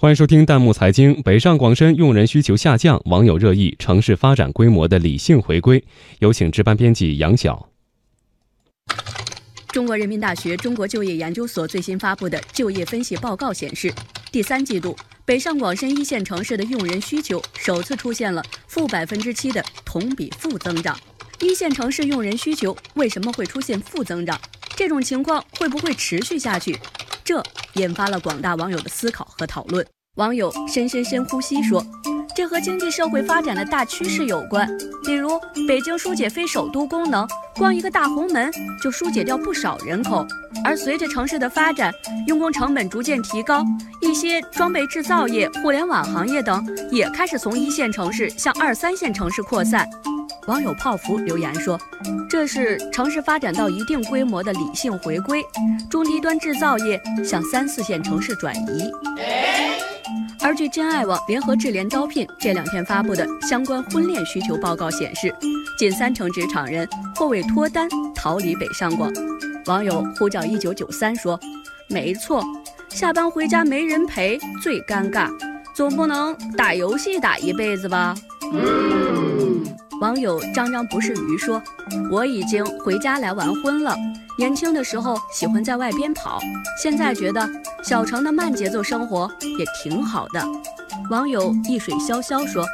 欢迎收听弹幕财经。北上广深用人需求下降，网友热议城市发展规模的理性回归。有请值班编辑杨晓。中国人民大学中国就业研究所最新发布的就业分析报告显示，第三季度北上广深一线城市的用人需求首次出现了负百分之七的同比负增长。一线城市用人需求为什么会出现负增长？这种情况会不会持续下去？这引发了广大网友的思考和讨论。网友深深深呼吸说：“这和经济社会发展的大趋势有关。比如，北京疏解非首都功能，光一个大红门就疏解掉不少人口。而随着城市的发展，用工成本逐渐提高，一些装备制造业、互联网行业等也开始从一线城市向二三线城市扩散。”网友泡芙留言说：“这是城市发展到一定规模的理性回归，中低端制造业向三四线城市转移。”而据真爱网联合智联招聘这两天发布的相关婚恋需求报告显示，近三成职场人或为脱单逃离北上广。网友呼叫一九九三说：“没错，下班回家没人陪最尴尬，总不能打游戏打一辈子吧？”网友张张不是鱼说：“我已经回家来完婚了。年轻的时候喜欢在外边跑，现在觉得小城的慢节奏生活也挺好的。”网友一水潇潇说：“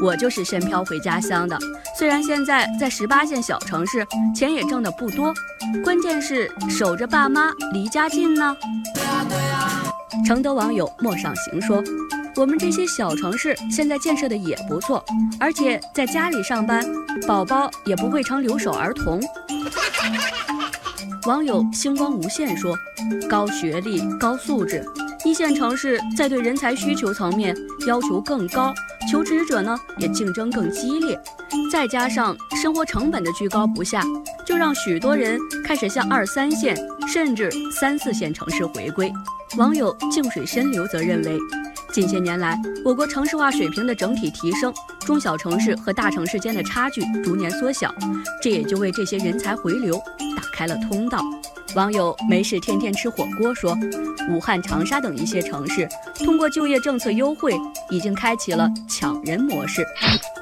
我就是深漂回家乡的，虽然现在在十八线小城市，钱也挣得不多，关键是守着爸妈离家近呢。”承德网友莫上行说。我们这些小城市现在建设的也不错，而且在家里上班，宝宝也不会成留守儿童。网友星光无限说：“高学历、高素质，一线城市在对人才需求层面要求更高，求职者呢也竞争更激烈，再加上生活成本的居高不下，就让许多人开始向二三线甚至三四线城市回归。”网友静水深流则认为。近些年来，我国城市化水平的整体提升，中小城市和大城市间的差距逐年缩小，这也就为这些人才回流打开了通道。网友没事天天吃火锅说，武汉、长沙等一些城市通过就业政策优惠，已经开启了抢人模式。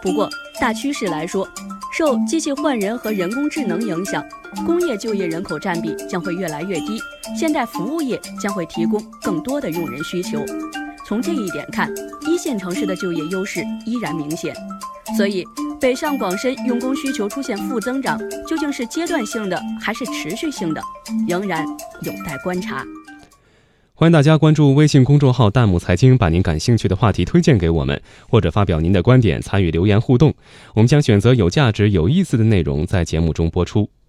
不过，大趋势来说，受机器换人和人工智能影响，工业就业人口占比将会越来越低，现代服务业将会提供更多的用人需求。从这一点看，一线城市的就业优势依然明显，所以北上广深用工需求出现负增长，究竟是阶段性的还是持续性的，仍然有待观察。欢迎大家关注微信公众号“弹幕财经”，把您感兴趣的话题推荐给我们，或者发表您的观点，参与留言互动，我们将选择有价值、有意思的内容在节目中播出。